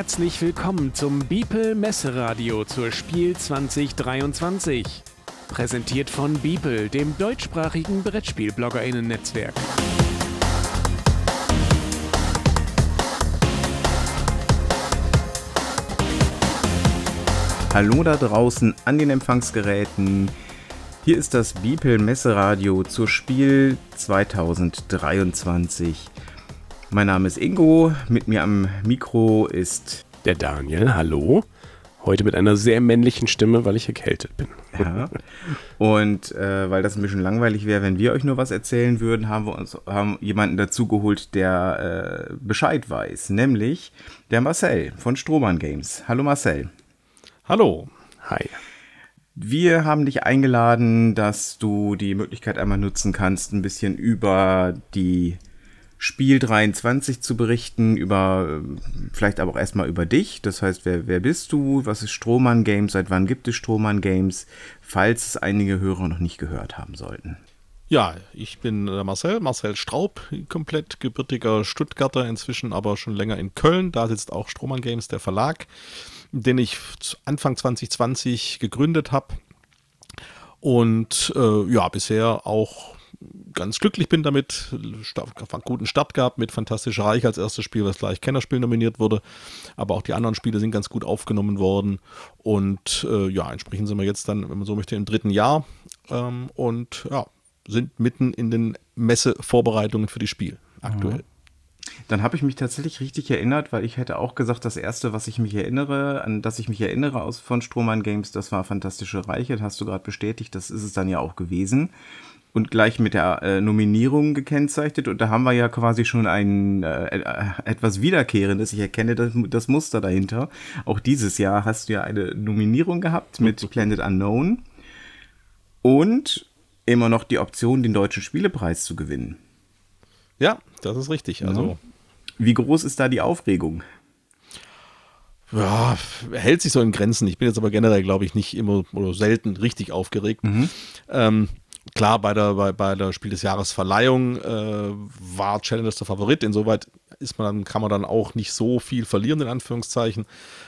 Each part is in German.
herzlich willkommen zum Beeple Messeradio zur Spiel 2023. Präsentiert von Beeple, dem deutschsprachigen Brettspiel-BloggerInnen-Netzwerk. Hallo da draußen an den Empfangsgeräten. Hier ist das Beeple Messeradio zur Spiel 2023. Mein Name ist Ingo, mit mir am Mikro ist der Daniel. Hallo. Heute mit einer sehr männlichen Stimme, weil ich erkältet bin. Ja. Und äh, weil das ein bisschen langweilig wäre, wenn wir euch nur was erzählen würden, haben wir uns haben jemanden dazugeholt, der äh, Bescheid weiß, nämlich der Marcel von Strohmann Games. Hallo Marcel. Hallo. Hi. Wir haben dich eingeladen, dass du die Möglichkeit einmal nutzen kannst, ein bisschen über die Spiel 23 zu berichten, über vielleicht aber auch erstmal über dich. Das heißt, wer, wer bist du? Was ist Strohmann Games? Seit wann gibt es Strohmann Games? Falls es einige Hörer noch nicht gehört haben sollten. Ja, ich bin Marcel, Marcel Straub, komplett gebürtiger Stuttgarter, inzwischen aber schon länger in Köln. Da sitzt auch Strohmann Games, der Verlag, den ich Anfang 2020 gegründet habe. Und äh, ja, bisher auch ganz glücklich bin damit. Einen guten Start gehabt mit Fantastischer Reich als erstes Spiel, was gleich Kennerspiel nominiert wurde. Aber auch die anderen Spiele sind ganz gut aufgenommen worden. Und äh, ja, entsprechend sind wir jetzt dann, wenn man so möchte, im dritten Jahr. Ähm, und ja, sind mitten in den Messevorbereitungen für die Spiel aktuell. Mhm. Dann habe ich mich tatsächlich richtig erinnert, weil ich hätte auch gesagt, das erste, was ich mich erinnere, an das ich mich erinnere aus von Strohmann Games, das war Fantastische Reiche. Das hast du gerade bestätigt, das ist es dann ja auch gewesen und gleich mit der äh, Nominierung gekennzeichnet. Und da haben wir ja quasi schon ein äh, äh, etwas Wiederkehrendes. Ich erkenne das, das, Muster dahinter. Auch dieses Jahr hast du ja eine Nominierung gehabt mit Planet Unknown und immer noch die Option, den deutschen Spielepreis zu gewinnen. Ja, das ist richtig. Also, wie groß ist da die Aufregung? Ja, hält sich so in Grenzen. Ich bin jetzt aber generell, glaube ich, nicht immer oder selten richtig aufgeregt. Mhm. Ähm, klar, bei der, bei, bei der Spiel des Jahres Verleihung äh, war Challengers der Favorit. Insoweit ist man dann, kann man dann auch nicht so viel verlieren, in Anführungszeichen.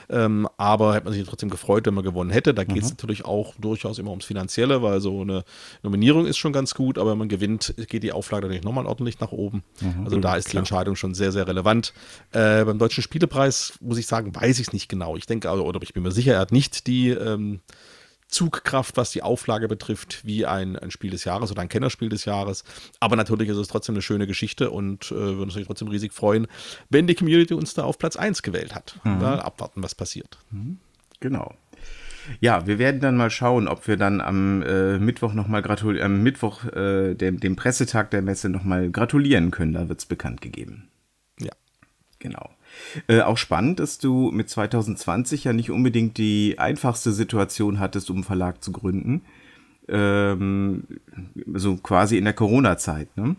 Ähm, aber hätte man sich trotzdem gefreut, wenn man gewonnen hätte. Da geht es mhm. natürlich auch durchaus immer ums Finanzielle, weil so eine Nominierung ist schon ganz gut, aber wenn man gewinnt, geht die Auflage natürlich nochmal ordentlich nach oben. Mhm, also da ist klar. die Entscheidung schon sehr, sehr relevant. Äh, beim Deutschen Spielepreis, muss ich sagen, weiß ich es nicht genau. Ich denke, oder ich bin mir sicher, er hat nicht die ähm, Zugkraft, was die Auflage betrifft, wie ein, ein Spiel des Jahres oder ein Kennerspiel des Jahres. Aber natürlich ist es trotzdem eine schöne Geschichte und äh, würden uns trotzdem riesig freuen, wenn die Community uns da auf Platz 1 gewählt hat. Mhm. Da abwarten, was passiert. Mhm. Genau. Ja, wir werden dann mal schauen, ob wir dann am äh, Mittwoch nochmal gratulieren, am Mittwoch, äh, dem, dem Pressetag der Messe nochmal gratulieren können. Da wird es bekannt gegeben. Ja. Genau. Äh, auch spannend, dass du mit 2020 ja nicht unbedingt die einfachste Situation hattest, um einen Verlag zu gründen. Ähm, so quasi in der Corona-Zeit, ne?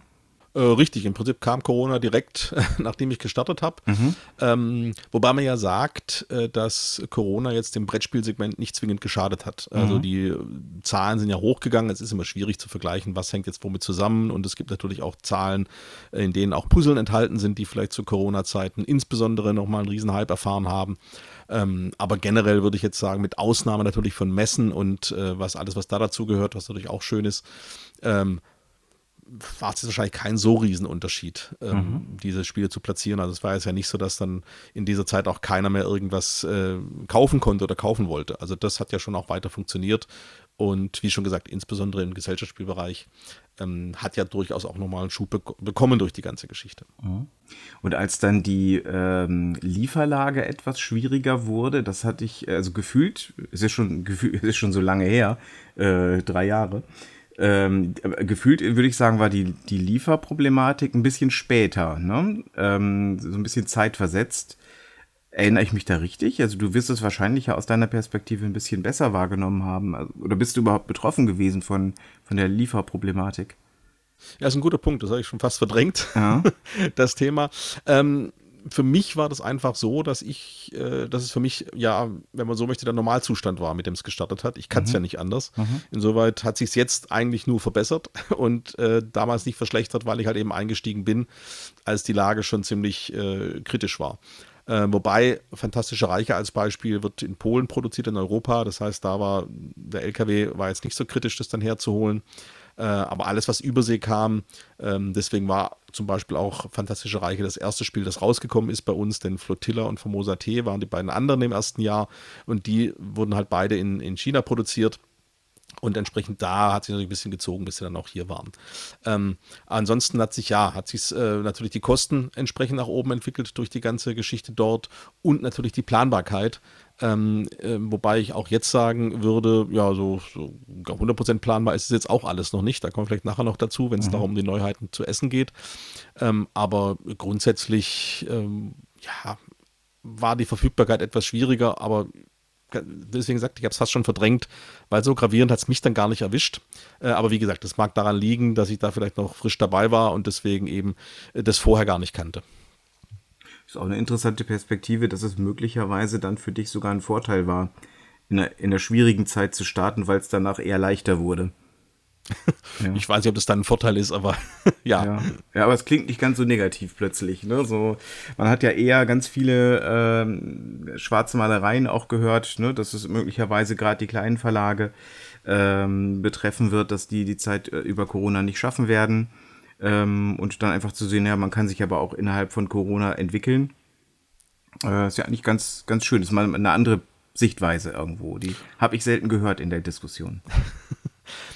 Äh, richtig, im Prinzip kam Corona direkt, nachdem ich gestartet habe. Mhm. Ähm, wobei man ja sagt, äh, dass Corona jetzt dem Brettspielsegment nicht zwingend geschadet hat. Also mhm. Also die Zahlen sind ja hochgegangen. Es ist immer schwierig zu vergleichen, was hängt jetzt womit zusammen. Und es gibt natürlich auch Zahlen, in denen auch Puzzeln enthalten sind, die vielleicht zu Corona-Zeiten insbesondere nochmal einen Riesen-Hype erfahren haben. Ähm, aber generell würde ich jetzt sagen, mit Ausnahme natürlich von Messen und äh, was alles, was da dazu gehört, was natürlich auch schön ist, ähm, war es wahrscheinlich kein so Riesenunterschied, ähm, mhm. diese Spiele zu platzieren. Also es war jetzt ja nicht so, dass dann in dieser Zeit auch keiner mehr irgendwas äh, kaufen konnte oder kaufen wollte. Also das hat ja schon auch weiter funktioniert. Und wie schon gesagt, insbesondere im Gesellschaftsspielbereich ähm, hat ja durchaus auch nochmal einen Schub be bekommen durch die ganze Geschichte. Mhm. Und als dann die ähm, Lieferlage etwas schwieriger wurde, das hatte ich, also gefühlt, es ist schon, gefühlt, es ist schon so lange her, äh, drei Jahre, ähm, gefühlt würde ich sagen, war die, die Lieferproblematik ein bisschen später, ne? Ähm, so ein bisschen zeitversetzt. Erinnere ich mich da richtig? Also du wirst es wahrscheinlich ja aus deiner Perspektive ein bisschen besser wahrgenommen haben. Also, oder bist du überhaupt betroffen gewesen von, von der Lieferproblematik? Ja, ist ein guter Punkt. Das habe ich schon fast verdrängt, ja. das Thema. Ähm, für mich war das einfach so, dass ich, äh, dass es für mich, ja, wenn man so möchte, der Normalzustand war, mit dem es gestartet hat. Ich kann es mhm. ja nicht anders. Mhm. Insoweit hat sich es jetzt eigentlich nur verbessert und äh, damals nicht verschlechtert, weil ich halt eben eingestiegen bin, als die Lage schon ziemlich äh, kritisch war. Äh, wobei Fantastische Reiche als Beispiel wird in Polen produziert, in Europa. Das heißt, da war der LKW war jetzt nicht so kritisch, das dann herzuholen. Äh, aber alles, was Übersee kam, ähm, deswegen war zum Beispiel auch Fantastische Reiche das erste Spiel, das rausgekommen ist bei uns, denn Flotilla und Formosa T waren die beiden anderen im ersten Jahr und die wurden halt beide in, in China produziert. Und entsprechend da hat sich natürlich ein bisschen gezogen, bis sie dann auch hier waren. Ähm, ansonsten hat sich ja, hat sich äh, natürlich die Kosten entsprechend nach oben entwickelt durch die ganze Geschichte dort und natürlich die Planbarkeit. Ähm, äh, wobei ich auch jetzt sagen würde, ja, so, so 100% planbar ist es jetzt auch alles noch nicht. Da kommen wir vielleicht nachher noch dazu, wenn es mhm. darum, die Neuheiten zu essen geht. Ähm, aber grundsätzlich, ähm, ja, war die Verfügbarkeit etwas schwieriger, aber deswegen gesagt, ich habe es fast schon verdrängt, weil so gravierend hat es mich dann gar nicht erwischt. Äh, aber wie gesagt, das mag daran liegen, dass ich da vielleicht noch frisch dabei war und deswegen eben äh, das vorher gar nicht kannte. Ist auch eine interessante Perspektive, dass es möglicherweise dann für dich sogar ein Vorteil war, in einer, in einer schwierigen Zeit zu starten, weil es danach eher leichter wurde. Ja. Ich weiß nicht, ob das dann ein Vorteil ist, aber ja. ja. ja. aber es klingt nicht ganz so negativ plötzlich. Ne? So, man hat ja eher ganz viele ähm, schwarze Malereien auch gehört, ne? dass es möglicherweise gerade die kleinen Verlage ähm, betreffen wird, dass die die Zeit äh, über Corona nicht schaffen werden. Ähm, und dann einfach zu sehen, ja, man kann sich aber auch innerhalb von Corona entwickeln. Äh, ist ja eigentlich ganz, ganz schön. Ist mal eine andere Sichtweise irgendwo. Die habe ich selten gehört in der Diskussion.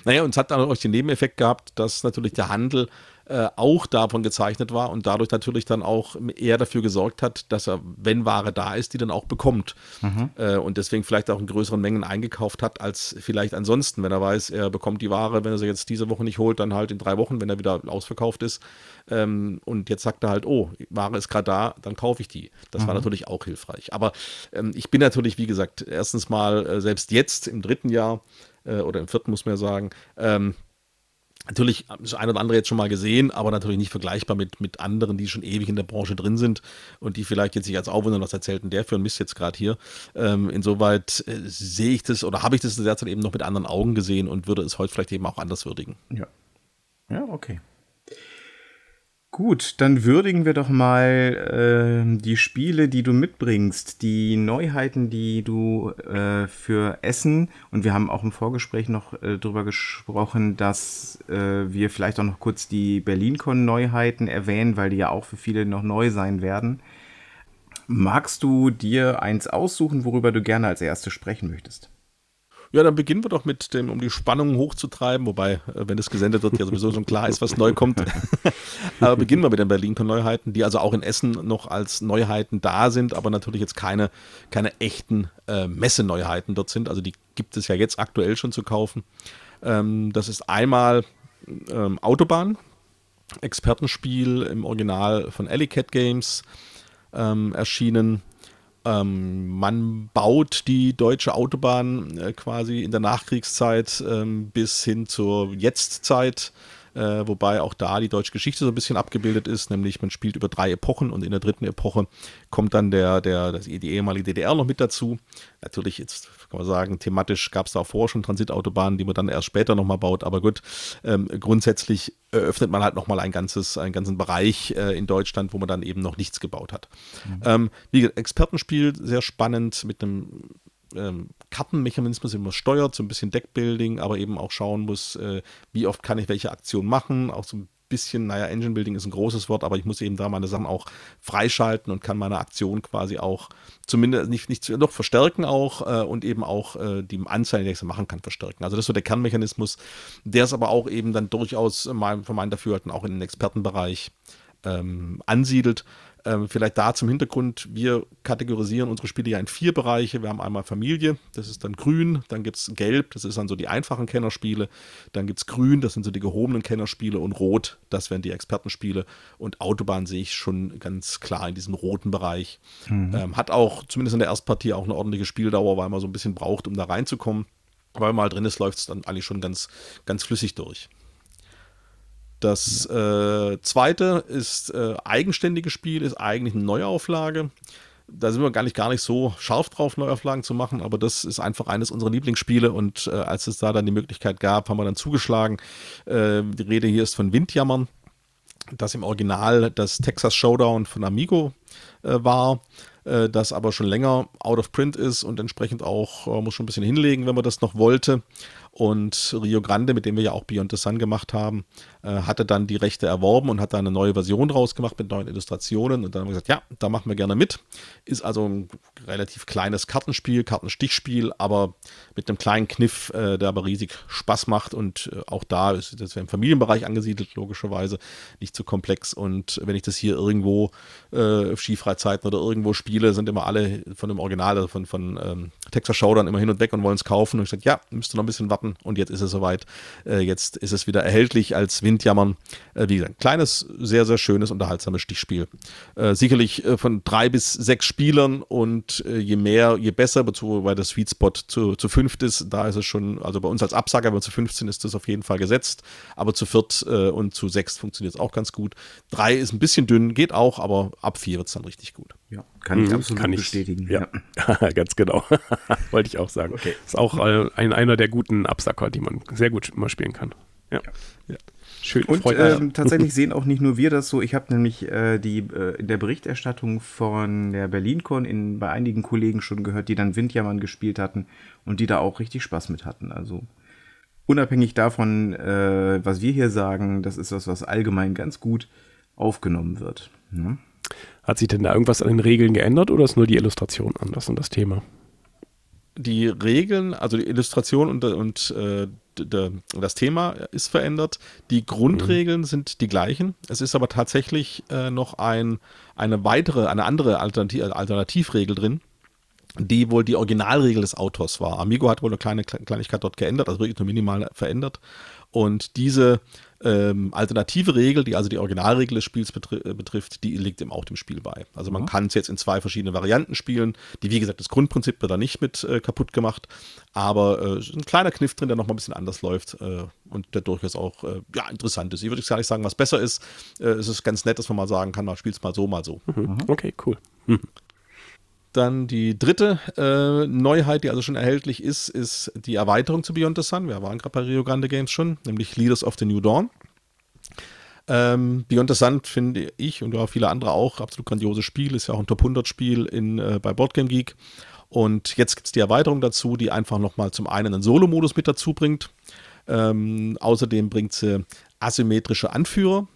Naja, und es hat dann auch den Nebeneffekt gehabt, dass natürlich der Handel äh, auch davon gezeichnet war und dadurch natürlich dann auch eher dafür gesorgt hat, dass er, wenn Ware da ist, die dann auch bekommt. Mhm. Äh, und deswegen vielleicht auch in größeren Mengen eingekauft hat, als vielleicht ansonsten, wenn er weiß, er bekommt die Ware, wenn er sie jetzt diese Woche nicht holt, dann halt in drei Wochen, wenn er wieder ausverkauft ist. Ähm, und jetzt sagt er halt, oh, Ware ist gerade da, dann kaufe ich die. Das mhm. war natürlich auch hilfreich. Aber ähm, ich bin natürlich, wie gesagt, erstens mal äh, selbst jetzt im dritten Jahr äh, oder im vierten muss man ja sagen, ähm, Natürlich das eine oder andere jetzt schon mal gesehen, aber natürlich nicht vergleichbar mit, mit anderen, die schon ewig in der Branche drin sind und die vielleicht jetzt sich als Aufwunder was erzählt und der für ein Mist jetzt gerade hier. Ähm, insoweit äh, sehe ich das oder habe ich das derzeit eben noch mit anderen Augen gesehen und würde es heute vielleicht eben auch anders würdigen. Ja. Ja, okay. Gut, dann würdigen wir doch mal äh, die Spiele, die du mitbringst, die Neuheiten, die du äh, für Essen und wir haben auch im Vorgespräch noch äh, darüber gesprochen, dass äh, wir vielleicht auch noch kurz die BerlinCon-Neuheiten erwähnen, weil die ja auch für viele noch neu sein werden. Magst du dir eins aussuchen, worüber du gerne als erstes sprechen möchtest? Ja, dann beginnen wir doch mit dem, um die Spannung hochzutreiben, wobei, äh, wenn es gesendet wird, ja sowieso schon klar ist, was neu kommt. aber beginnen wir mit den Berlin-Neuheiten, die also auch in Essen noch als Neuheiten da sind, aber natürlich jetzt keine, keine echten äh, Messeneuheiten dort sind. Also die gibt es ja jetzt aktuell schon zu kaufen. Ähm, das ist einmal ähm, Autobahn, Expertenspiel im Original von Alley Cat Games ähm, erschienen ähm, man baut die deutsche Autobahn äh, quasi in der Nachkriegszeit ähm, bis hin zur Jetztzeit äh, wobei auch da die deutsche Geschichte so ein bisschen abgebildet ist, nämlich man spielt über drei Epochen und in der dritten Epoche kommt dann der, der, das, die ehemalige DDR noch mit dazu. Natürlich, jetzt kann man sagen, thematisch gab es da auch vorher schon Transitautobahnen, die man dann erst später nochmal baut, aber gut, ähm, grundsätzlich eröffnet man halt nochmal ein ganzes, einen ganzen Bereich äh, in Deutschland, wo man dann eben noch nichts gebaut hat. Mhm. Ähm, wie Expertenspiel, sehr spannend mit einem ähm, Kartenmechanismus immer steuert, so ein bisschen Deckbuilding, aber eben auch schauen muss, äh, wie oft kann ich welche Aktion machen, auch so ein bisschen, naja, Engine Building ist ein großes Wort, aber ich muss eben da meine Sachen auch freischalten und kann meine Aktion quasi auch zumindest nicht, nicht noch verstärken auch äh, und eben auch äh, die Anzahl, die ich machen kann, verstärken. Also das ist so der Kernmechanismus, der ist aber auch eben dann durchaus mein, von meinen Dafürhalten auch in den Expertenbereich ähm, ansiedelt. Ähm, vielleicht da zum Hintergrund, wir kategorisieren unsere Spiele ja in vier Bereiche. Wir haben einmal Familie, das ist dann grün, dann gibt es gelb, das ist dann so die einfachen Kennerspiele, dann gibt es grün, das sind so die gehobenen Kennerspiele und rot, das wären die Expertenspiele und Autobahn sehe ich schon ganz klar in diesem roten Bereich. Mhm. Ähm, hat auch zumindest in der Erstpartie auch eine ordentliche Spieldauer, weil man so ein bisschen braucht, um da reinzukommen. Man mal drin ist, läuft es dann eigentlich schon ganz, ganz flüssig durch. Das äh, zweite ist äh, eigenständiges Spiel, ist eigentlich eine Neuauflage. Da sind wir gar nicht, gar nicht so scharf drauf, Neuauflagen zu machen, aber das ist einfach eines unserer Lieblingsspiele und äh, als es da dann die Möglichkeit gab, haben wir dann zugeschlagen. Äh, die Rede hier ist von Windjammern, das im Original das Texas Showdown von Amigo äh, war. äh, das aber schon länger out of print ist und entsprechend auch äh, muss schon ein bisschen hinlegen, wenn man das noch wollte. Und Rio Grande, mit dem wir ja auch Beyond the Sun gemacht haben, äh, hatte dann die Rechte erworben und hat da eine neue Version draus gemacht mit neuen Illustrationen. Und dann haben wir gesagt, ja, da machen wir gerne mit. Ist also ein relativ kleines Kartenspiel, Kartenstichspiel, aber mit einem kleinen Kniff, äh, der aber riesig Spaß macht. Und äh, auch da ist das im Familienbereich angesiedelt, logischerweise, nicht zu komplex. Und wenn ich das hier irgendwo äh, Skifreizeiten oder irgendwo spiele, sind immer alle von dem Original, also von, von ähm, Texas Showdown immer hin und weg und wollen es kaufen. Und ich gesagt, ja, müsste noch ein bisschen warten und jetzt ist es soweit. Äh, jetzt ist es wieder erhältlich als Windjammern. Äh, wie gesagt, kleines, sehr, sehr schönes, unterhaltsames Stichspiel. Äh, sicherlich von drei bis sechs Spielern und je mehr, je besser, weil der Sweet Spot zu, zu fünft ist, da ist es schon, also bei uns als Absager, aber zu 15 ist das auf jeden Fall gesetzt, aber zu viert und zu sechs funktioniert es auch ganz gut. Drei ist ein bisschen dünn, geht auch, aber ab vier wird es dann richtig gut. Ja, kann ich mhm, absolut kann ich, bestätigen. Ja, ja. ganz genau. Wollte ich auch sagen. Okay. Ist auch äh, ein, einer der guten Absacker, die man sehr gut immer spielen kann. Ja. ja. Schön. Und ähm, tatsächlich sehen auch nicht nur wir das so. Ich habe nämlich äh, die äh, in der Berichterstattung von der BerlinCon in, bei einigen Kollegen schon gehört, die dann Windjammern gespielt hatten und die da auch richtig Spaß mit hatten. Also unabhängig davon, äh, was wir hier sagen, das ist was, was allgemein ganz gut aufgenommen wird. Ne? Hat sich denn da irgendwas an den Regeln geändert oder ist nur die Illustration anders und das Thema? Die Regeln, also die Illustration und, und äh, das Thema ist verändert. Die Grundregeln mhm. sind die gleichen. Es ist aber tatsächlich äh, noch ein, eine weitere, eine andere Alternativ Alternativregel drin, die wohl die Originalregel des Autors war. Amigo hat wohl eine kleine Kleinigkeit dort geändert, also wirklich nur minimal verändert. Und diese ähm, alternative Regel, die also die Originalregel des Spiels betri äh, betrifft, die liegt ihm auch dem Spiel bei. Also man mhm. kann es jetzt in zwei verschiedene Varianten spielen. Die, wie gesagt, das Grundprinzip wird da nicht mit äh, kaputt gemacht, aber äh, ein kleiner Kniff drin, der nochmal ein bisschen anders läuft äh, und der durchaus auch äh, ja, interessant ist. Ich würde gar nicht sagen, was besser ist. Äh, es ist ganz nett, dass man mal sagen kann, man spielt es mal so, mal so. Mhm. mhm. Okay, cool. Mhm. Dann die dritte äh, Neuheit, die also schon erhältlich ist, ist die Erweiterung zu Beyond the Sun. Wir waren gerade bei Rio Grande Games schon, nämlich Leaders of the New Dawn. Ähm, Beyond the Sun finde ich und auch viele andere auch absolut grandioses Spiel. Ist ja auch ein Top 100 Spiel in, äh, bei Boardgame Geek. Und jetzt gibt es die Erweiterung dazu, die einfach nochmal zum einen einen Solo-Modus mit dazu bringt. Ähm, außerdem bringt sie asymmetrische Anführer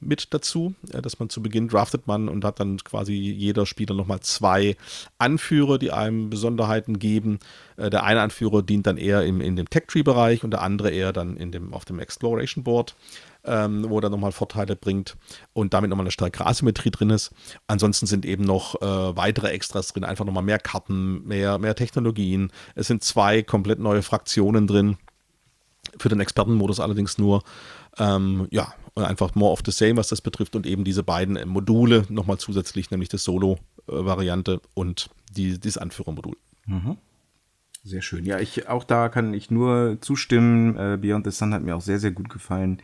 mit dazu, äh, dass man zu Beginn draftet man und hat dann quasi jeder Spieler nochmal zwei Anführer, die einem Besonderheiten geben. Äh, der eine Anführer dient dann eher im, in dem Tech-Tree-Bereich und der andere eher dann in dem, auf dem Exploration Board. Ähm, wo er dann nochmal Vorteile bringt und damit nochmal eine stärkere Asymmetrie drin ist. Ansonsten sind eben noch äh, weitere Extras drin, einfach nochmal mehr Karten, mehr, mehr Technologien. Es sind zwei komplett neue Fraktionen drin. Für den Expertenmodus allerdings nur. Ähm, ja, einfach more of the same, was das betrifft und eben diese beiden Module nochmal zusätzlich, nämlich das Solo-Variante und die, dieses Anführermodul. Mhm. Sehr schön. Ja, ich auch da kann ich nur zustimmen. Äh, Beyond the Sun hat mir auch sehr, sehr gut gefallen.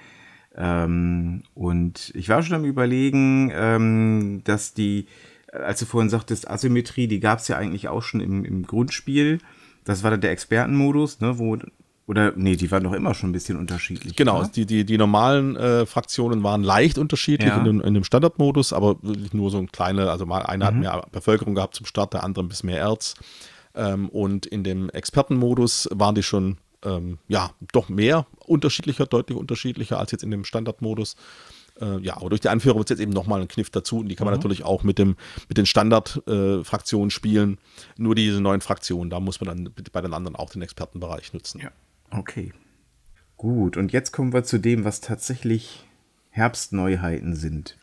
Ähm, und ich war schon am überlegen, ähm, dass die, als du vorhin sagtest, Asymmetrie, die gab es ja eigentlich auch schon im, im Grundspiel. Das war dann der Expertenmodus, ne, wo oder nee, die waren doch immer schon ein bisschen unterschiedlich. Genau, die, die, die normalen äh, Fraktionen waren leicht unterschiedlich ja. in, dem, in dem Standardmodus, aber nur so ein kleine, also mal einer mhm. hat mehr Bevölkerung gehabt zum Start, der andere ein bisschen mehr Erz. Ähm, und in dem Expertenmodus waren die schon ähm, ja doch mehr unterschiedlicher, deutlich unterschiedlicher als jetzt in dem Standardmodus. Äh, ja, aber durch die Anführer wird es jetzt eben nochmal ein Kniff dazu und die kann man mhm. natürlich auch mit, dem, mit den Standardfraktionen äh, spielen. Nur diese neuen Fraktionen, da muss man dann bei den anderen auch den Expertenbereich nutzen. Ja. Okay. Gut, und jetzt kommen wir zu dem, was tatsächlich Herbstneuheiten sind.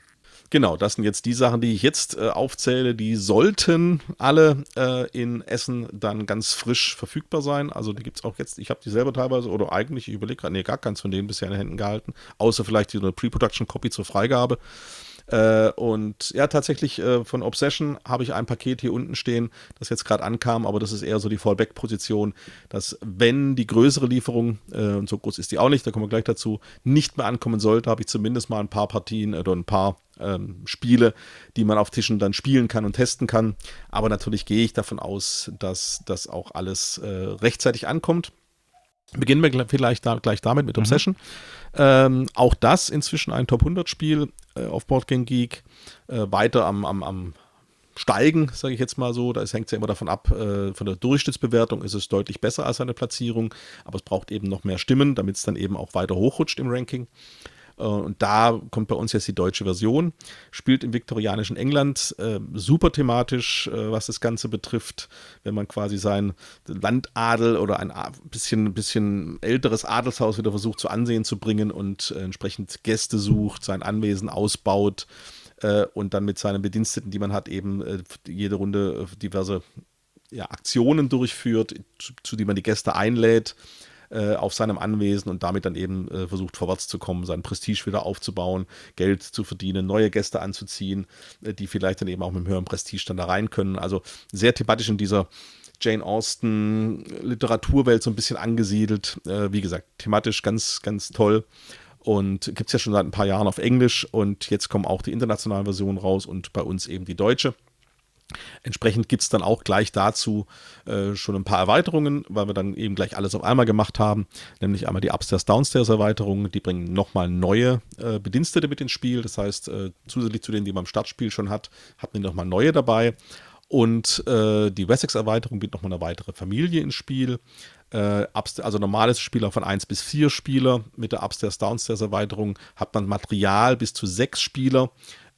Genau, das sind jetzt die Sachen, die ich jetzt äh, aufzähle. Die sollten alle äh, in Essen dann ganz frisch verfügbar sein. Also die gibt es auch jetzt. Ich habe die selber teilweise, oder eigentlich, ich überlege gerade, nee, gar keins von denen bisher in den Händen gehalten. Außer vielleicht eine Pre-Production-Copy zur Freigabe. Äh, und ja, tatsächlich äh, von Obsession habe ich ein Paket hier unten stehen, das jetzt gerade ankam, aber das ist eher so die Fallback-Position, dass wenn die größere Lieferung, äh, und so groß ist die auch nicht, da kommen wir gleich dazu, nicht mehr ankommen sollte, habe ich zumindest mal ein paar Partien oder ein paar ähm, Spiele, die man auf Tischen dann spielen kann und testen kann. Aber natürlich gehe ich davon aus, dass das auch alles äh, rechtzeitig ankommt. Beginnen wir vielleicht da, gleich damit mit mhm. Obsession. Mhm. Ähm, auch das inzwischen ein Top 100 Spiel äh, auf Boardgame Geek. Äh, weiter am, am, am steigen, sage ich jetzt mal so. Da hängt ja immer davon ab, äh, von der Durchschnittsbewertung ist es deutlich besser als seine Platzierung, aber es braucht eben noch mehr Stimmen, damit es dann eben auch weiter hochrutscht im Ranking. Äh, und da kommt bei uns jetzt die deutsche Version, spielt im viktorianischen England, äh, super thematisch, äh, was das Ganze betrifft, wenn man quasi sein Landadel oder ein bisschen, bisschen älteres Adelshaus wieder versucht zu Ansehen zu bringen und äh, entsprechend Gäste sucht, sein Anwesen ausbaut äh, und dann mit seinen Bediensteten, die man hat, eben äh, jede Runde diverse ja, Aktionen durchführt, zu, zu die man die Gäste einlädt äh, auf seinem Anwesen und damit dann eben äh, versucht vorwärts zu kommen, sein Prestige wieder aufzubauen, Geld zu verdienen, neue Gäste anzuziehen, äh, die vielleicht dann eben auch mit einem höheren Prestige dann da rein können. Also sehr thematisch in dieser Jane Austen Literaturwelt so ein bisschen angesiedelt. Äh, wie gesagt, thematisch ganz, ganz toll. Und gibt es ja schon seit ein paar Jahren auf Englisch und jetzt kommen auch die internationalen Versionen raus und bei uns eben die deutsche. Entsprechend gibt es dann auch gleich dazu äh, schon ein paar Erweiterungen, weil wir dann eben gleich alles auf einmal gemacht haben. Nämlich einmal die Upstairs-Downstairs-Erweiterung. Die bringen nochmal neue äh, Bedienstete mit ins Spiel. Das heißt, äh, zusätzlich zu denen, die man im Startspiel schon hat, hat man nochmal neue dabei. Und äh, die Wessex-Erweiterung bringt nochmal eine weitere Familie ins Spiel. Äh, also normales Spieler von 1 bis 4 Spieler. Mit der Upstairs-Downstairs-Erweiterung hat man Material bis zu 6 Spieler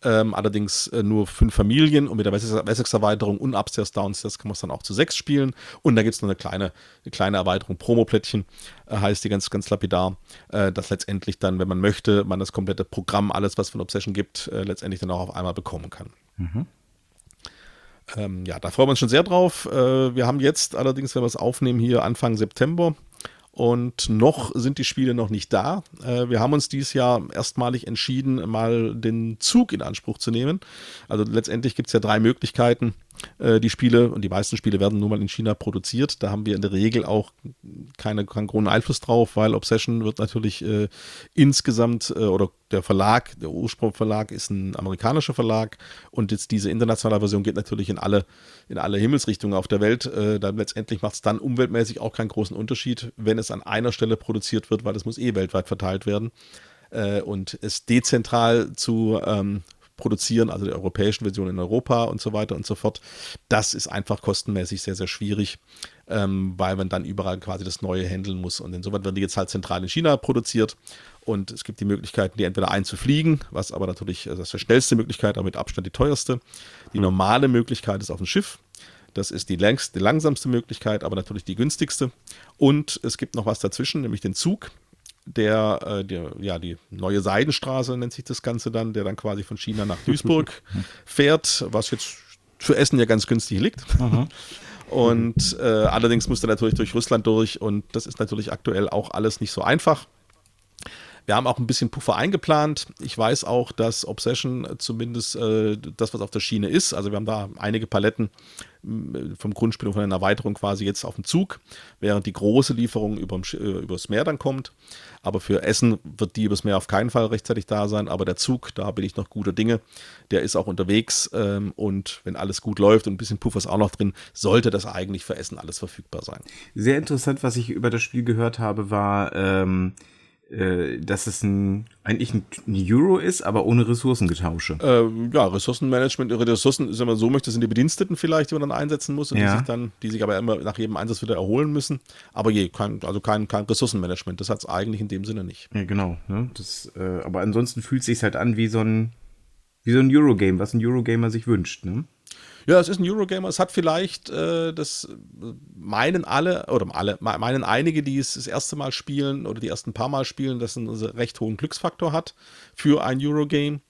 ähm, allerdings äh, nur fünf Familien und mit der Wessex-Erweiterung und Upstairs, Downstairs kann man es dann auch zu sechs spielen. Und da gibt es noch eine kleine, eine kleine Erweiterung, Promo-Plättchen, äh, heißt die ganz, ganz lapidar, äh, dass letztendlich dann, wenn man möchte, man das komplette Programm, alles, was von Obsession gibt, äh, letztendlich dann auch auf einmal bekommen kann. Mhm. Ähm, ja, da freuen wir uns schon sehr drauf. Äh, wir haben jetzt allerdings, wenn wir es aufnehmen, hier Anfang September, und noch sind die Spiele noch nicht da. Äh, wir haben uns dieses Jahr erstmalig entschieden, mal den Zug in Anspruch zu nehmen. Also letztendlich gibt es ja drei Möglichkeiten, äh, die Spiele, und die meisten Spiele werden nun mal in China produziert. Da haben wir in der Regel auch keine, keinen großen Einfluss drauf, weil Obsession wird natürlich äh, insgesamt äh, oder der Verlag, der Ursprungverlag ist ein amerikanischer Verlag und jetzt diese internationale Version geht natürlich in alle, in alle Himmelsrichtungen auf der Welt. Äh, dann letztendlich macht es dann umweltmäßig auch keinen großen Unterschied, wenn es an einer Stelle produziert wird, weil es muss eh weltweit verteilt werden äh, und es dezentral zu ähm, produzieren, also die europäischen Version in Europa und so weiter und so fort. Das ist einfach kostenmäßig sehr, sehr schwierig, ähm, weil man dann überall quasi das Neue handeln muss. Und insofern werden die jetzt halt zentral in China produziert und es gibt die Möglichkeiten, die entweder einzufliegen, was aber natürlich also das ist die schnellste Möglichkeit, aber mit Abstand die teuerste. Die normale Möglichkeit ist auf dem Schiff. Das ist die, längst, die langsamste Möglichkeit, aber natürlich die günstigste. Und es gibt noch was dazwischen, nämlich den Zug der, äh, der, ja, die neue Seidenstraße nennt sich das Ganze dann, der dann quasi von China nach Duisburg fährt, was jetzt für Essen ja ganz günstig liegt. Und äh, allerdings musste natürlich durch Russland durch und das ist natürlich aktuell auch alles nicht so einfach. Wir haben auch ein bisschen Puffer eingeplant. Ich weiß auch, dass Obsession zumindest äh, das, was auf der Schiene ist, also wir haben da einige Paletten äh, vom Grundspiel und von einer Erweiterung quasi jetzt auf dem Zug, während die große Lieferung überm, äh, übers Meer dann kommt. Aber für Essen wird die übers Meer auf keinen Fall rechtzeitig da sein. Aber der Zug, da bin ich noch guter Dinge. Der ist auch unterwegs ähm, und wenn alles gut läuft und ein bisschen Puffer ist auch noch drin, sollte das eigentlich für Essen alles verfügbar sein. Sehr interessant, was ich über das Spiel gehört habe, war, ähm, äh, dass es ein, eigentlich ein, Euro ist, aber ohne Ressourcengetausche. Äh, ja, Ressourcenmanagement, Ressourcen, wenn man so möchte, sind die Bediensteten vielleicht, die man dann einsetzen muss und ja. die sich dann, die sich aber immer nach jedem Einsatz wieder erholen müssen. Aber je, kein, also kein, kein Ressourcenmanagement, das hat es eigentlich in dem Sinne nicht. Ja, genau. Ne? Das, äh, aber ansonsten fühlt es sich halt an wie so ein, wie so ein Eurogame, was ein Eurogamer sich wünscht, ne? Ja, es ist ein Eurogamer. Es hat vielleicht, äh, das meinen alle, oder alle, meinen einige, die es das erste Mal spielen oder die ersten paar Mal spielen, dass es einen recht hohen Glücksfaktor hat für ein Eurogame.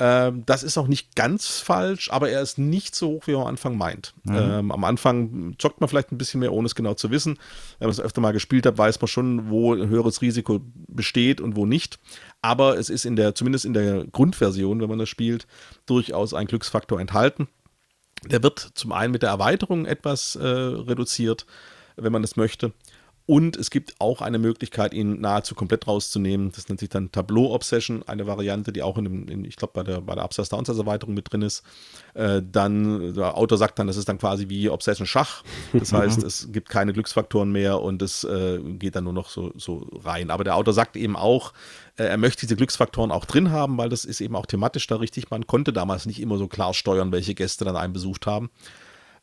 Ähm, das ist auch nicht ganz falsch, aber er ist nicht so hoch, wie er am Anfang meint. Mhm. Ähm, am Anfang zockt man vielleicht ein bisschen mehr, ohne es genau zu wissen. Wenn man es öfter mal gespielt hat, weiß man schon, wo ein höheres Risiko besteht und wo nicht. Aber es ist in der, zumindest in der Grundversion, wenn man das spielt, durchaus ein Glücksfaktor enthalten. Der wird zum einen mit der Erweiterung etwas äh, reduziert, wenn man das möchte. Und es gibt auch eine Möglichkeit, ihn nahezu komplett rauszunehmen. Das nennt sich dann Tableau Obsession, eine Variante, die auch in, dem, in ich glaube, bei der, bei der Upstairs Downside Erweiterung mit drin ist. Äh, dann, der Autor sagt dann, das ist dann quasi wie Obsession Schach. Das heißt, es gibt keine Glücksfaktoren mehr und es äh, geht dann nur noch so, so rein. Aber der Autor sagt eben auch, äh, er möchte diese Glücksfaktoren auch drin haben, weil das ist eben auch thematisch da richtig. Man konnte damals nicht immer so klar steuern, welche Gäste dann einen besucht haben.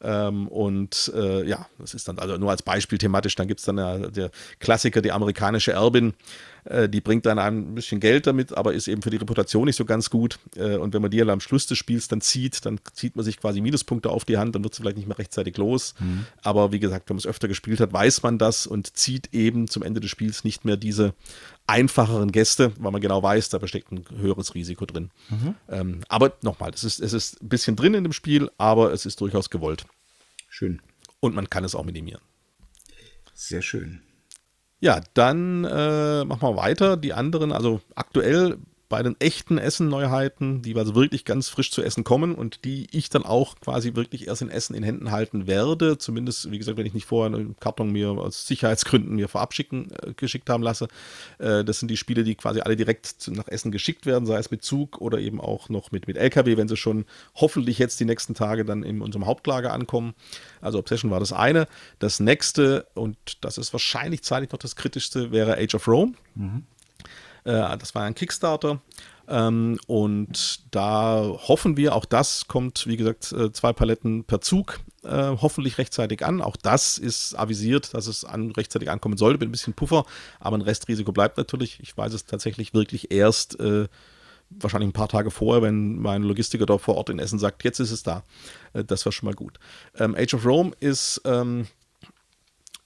Ähm, und äh, ja, das ist dann also nur als Beispiel thematisch. Dann gibt es dann ja, der Klassiker, die amerikanische Erbin, äh, die bringt dann ein bisschen Geld damit, aber ist eben für die Reputation nicht so ganz gut. Äh, und wenn man die am Schluss des Spiels dann zieht, dann zieht man sich quasi Minuspunkte auf die Hand, dann wird sie vielleicht nicht mehr rechtzeitig los. Mhm. Aber wie gesagt, wenn man es öfter gespielt hat, weiß man das und zieht eben zum Ende des Spiels nicht mehr diese einfacheren Gäste, weil man genau weiß, da steckt ein höheres Risiko drin. Mhm. Ähm, aber nochmal, es ist, es ist ein bisschen drin in dem Spiel, aber es ist durchaus gewollt. Schön. Und man kann es auch minimieren. Sehr schön. Ja, dann äh, machen wir weiter. Die anderen, also aktuell bei den echten Essen-Neuheiten, die also wirklich ganz frisch zu Essen kommen und die ich dann auch quasi wirklich erst in Essen in Händen halten werde. Zumindest, wie gesagt, wenn ich nicht vorher einen Karton mir aus Sicherheitsgründen mir vorab schicken, äh, geschickt haben lasse. Äh, das sind die Spiele, die quasi alle direkt nach Essen geschickt werden, sei es mit Zug oder eben auch noch mit, mit LKW, wenn sie schon hoffentlich jetzt die nächsten Tage dann in unserem Hauptlager ankommen. Also Obsession war das eine. Das nächste, und das ist wahrscheinlich zeitlich noch das kritischste, wäre Age of Rome. Mhm. Äh, das war ein Kickstarter. Ähm, und da hoffen wir, auch das kommt, wie gesagt, äh, zwei Paletten per Zug, äh, hoffentlich rechtzeitig an. Auch das ist avisiert, dass es an, rechtzeitig ankommen sollte, mit ein bisschen Puffer, aber ein Restrisiko bleibt natürlich. Ich weiß es tatsächlich wirklich erst äh, wahrscheinlich ein paar Tage vorher, wenn mein Logistiker dort vor Ort in Essen sagt, jetzt ist es da. Äh, das war schon mal gut. Ähm, Age of Rome ist ähm,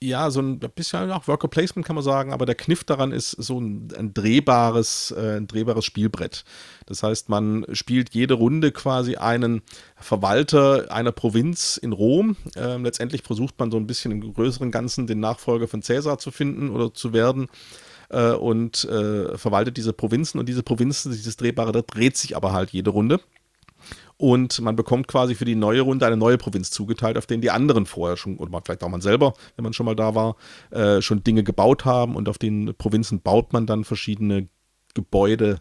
ja, so ein bisschen auch Worker Placement kann man sagen, aber der Kniff daran ist so ein, ein drehbares, äh, ein drehbares Spielbrett. Das heißt, man spielt jede Runde quasi einen Verwalter einer Provinz in Rom. Äh, letztendlich versucht man so ein bisschen im größeren Ganzen den Nachfolger von Caesar zu finden oder zu werden äh, und äh, verwaltet diese Provinzen und diese Provinzen, dieses Drehbare, das dreht sich aber halt jede Runde und man bekommt quasi für die neue Runde eine neue Provinz zugeteilt, auf denen die anderen vorher schon, oder vielleicht auch man selber, wenn man schon mal da war, äh, schon Dinge gebaut haben. Und auf den Provinzen baut man dann verschiedene Gebäude.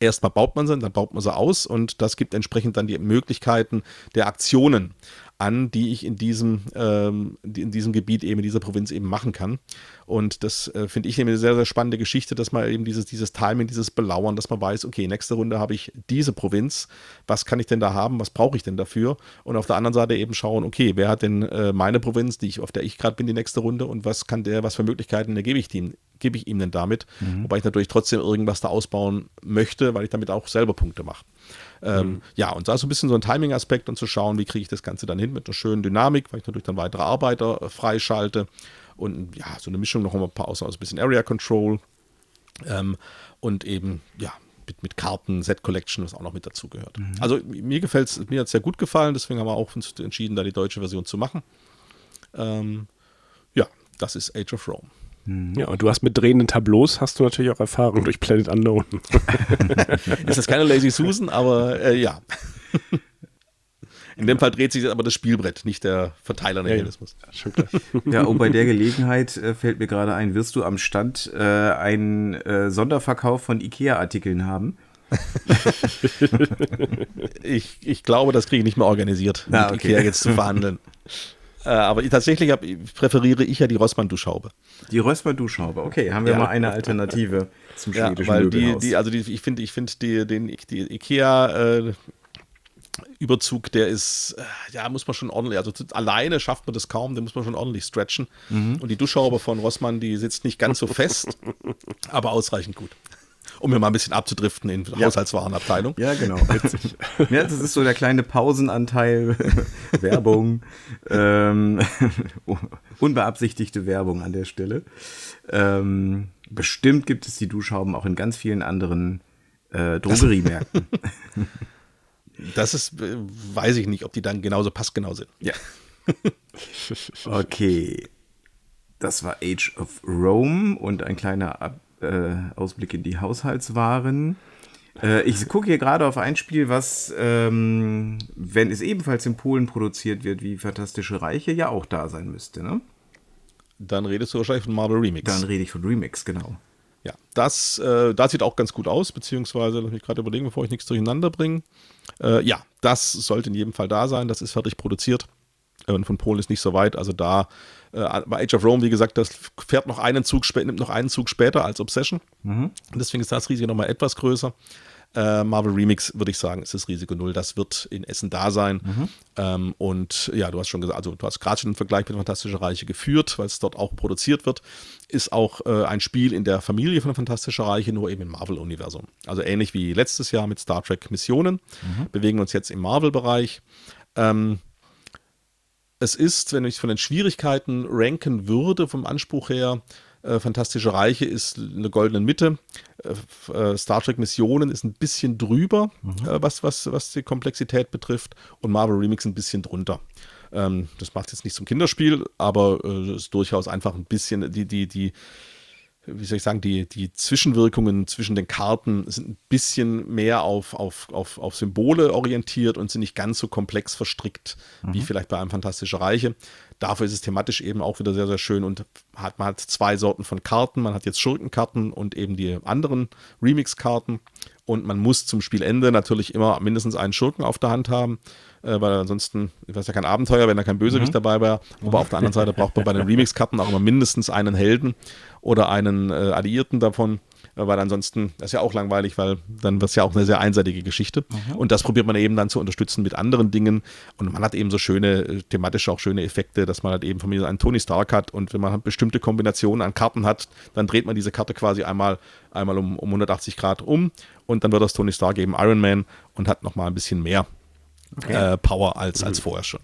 Erstmal baut man sie, dann baut man sie aus. Und das gibt entsprechend dann die Möglichkeiten der Aktionen an, die ich in diesem, ähm, in diesem Gebiet eben, in dieser Provinz eben machen kann. Und das äh, finde ich eine sehr, sehr spannende Geschichte, dass man eben dieses, dieses Timing, dieses Belauern, dass man weiß, okay, nächste Runde habe ich diese Provinz, was kann ich denn da haben, was brauche ich denn dafür? Und auf der anderen Seite eben schauen, okay, wer hat denn äh, meine Provinz, die ich, auf der ich gerade bin, die nächste Runde und was kann der, was für Möglichkeiten gebe ich ihm, gebe ich ihm denn damit? Mhm. Wobei ich natürlich trotzdem irgendwas da ausbauen möchte, weil ich damit auch selber Punkte mache. Ähm, mhm. Ja, und da ist so ein bisschen so ein Timing-Aspekt und zu schauen, wie kriege ich das Ganze dann hin mit einer schönen Dynamik, weil ich natürlich dann weitere Arbeiter äh, freischalte und ja, so eine Mischung noch ein paar aus, aus ein bisschen Area Control ähm, und eben, ja, mit, mit Karten, Set Collection, was auch noch mit dazugehört. Mhm. Also mir gefällt es, mir hat es sehr gut gefallen, deswegen haben wir auch uns entschieden, da die deutsche Version zu machen. Ähm, ja, das ist Age of Rome. Ja, und du hast mit drehenden Tableaus hast du natürlich auch Erfahrung durch Planet Unknown. das ist keine Lazy Susan, aber äh, ja. In dem Fall dreht sich aber das Spielbrett, nicht der Verteilermechanismus. Ja, ja. ja, und bei der Gelegenheit äh, fällt mir gerade ein, wirst du am Stand äh, einen äh, Sonderverkauf von IKEA-Artikeln haben? ich, ich glaube, das kriege ich nicht mehr organisiert, ah, mit okay. Ikea jetzt zu verhandeln. Äh, aber ich, tatsächlich hab, präferiere ich ja die Rossmann-Duschhaube. Die Rossmann-Duschhaube, okay, haben wir ja. mal eine Alternative zum schwedischen ja, weil die, die, also die, ich finde, ich finde den Ikea äh, Überzug, der ist, äh, ja, muss man schon ordentlich, also alleine schafft man das kaum, den muss man schon ordentlich stretchen. Mhm. Und die Duschhaube von Rossmann, die sitzt nicht ganz so fest, aber ausreichend gut um mir mal ein bisschen abzudriften in ja. Haushaltswarenabteilung. Ja, genau. Witzig. ja, das ist so der kleine Pausenanteil, Werbung, ähm, unbeabsichtigte Werbung an der Stelle. Ähm, bestimmt gibt es die Duschhauben auch in ganz vielen anderen äh, Drogeriemärkten. Das ist, äh, weiß ich nicht, ob die dann genauso passgenau sind. Ja. okay. Das war Age of Rome und ein kleiner äh, Ausblick in die Haushaltswaren. Äh, ich gucke hier gerade auf ein Spiel, was, ähm, wenn es ebenfalls in Polen produziert wird, wie Fantastische Reiche, ja auch da sein müsste, ne? Dann redest du wahrscheinlich von Marvel Remix. Dann rede ich von Remix, genau. Ja, das, äh, das sieht auch ganz gut aus, beziehungsweise, lass mich gerade überlegen, bevor ich nichts durcheinander bringe. Äh, ja, das sollte in jedem Fall da sein. Das ist fertig produziert. Und von Polen ist nicht so weit. Also da, äh, bei Age of Rome, wie gesagt, das fährt noch einen Zug später, nimmt noch einen Zug später als Obsession. Mhm. deswegen ist das Risiko nochmal etwas größer. Äh, Marvel Remix, würde ich sagen, ist das Risiko null. Das wird in Essen da sein. Mhm. Ähm, und ja, du hast schon gesagt, also du hast gerade schon einen Vergleich mit Fantastische Reiche geführt, weil es dort auch produziert wird. Ist auch äh, ein Spiel in der Familie von Fantastische Reiche, nur eben im Marvel-Universum. Also ähnlich wie letztes Jahr mit Star Trek Missionen. Mhm. Bewegen uns jetzt im Marvel-Bereich. Ähm, es ist, wenn ich von den Schwierigkeiten ranken würde, vom Anspruch her, äh, Fantastische Reiche ist eine goldene Mitte. Äh, äh, Star Trek Missionen ist ein bisschen drüber, mhm. äh, was, was, was die Komplexität betrifft. Und Marvel Remix ein bisschen drunter. Ähm, das macht jetzt nicht zum Kinderspiel, aber es äh, ist durchaus einfach ein bisschen die, die, die, wie soll ich sagen, die, die Zwischenwirkungen zwischen den Karten sind ein bisschen mehr auf, auf, auf, auf Symbole orientiert und sind nicht ganz so komplex verstrickt mhm. wie vielleicht bei einem Fantastische Reiche. Dafür ist es thematisch eben auch wieder sehr, sehr schön und hat, man hat zwei Sorten von Karten. Man hat jetzt Schurkenkarten und eben die anderen Remix-Karten. Und man muss zum Spielende natürlich immer mindestens einen Schurken auf der Hand haben, äh, weil ansonsten wäre es ja kein Abenteuer, wenn da kein Bösewicht mhm. dabei wäre. Aber auf der anderen Seite braucht man bei den Remix-Karten auch immer mindestens einen Helden oder einen äh, Alliierten davon weil ansonsten, das ist ja auch langweilig, weil dann wird es ja auch eine sehr einseitige Geschichte. Mhm. Und das probiert man eben dann zu unterstützen mit anderen Dingen. Und man hat eben so schöne, äh, thematisch auch schöne Effekte, dass man halt eben von mir einen Tony Stark hat und wenn man halt bestimmte Kombinationen an Karten hat, dann dreht man diese Karte quasi einmal, einmal um, um 180 Grad um und dann wird das Tony Stark eben Iron Man und hat nochmal ein bisschen mehr Okay. Äh, Power als, als mhm. vorher schon.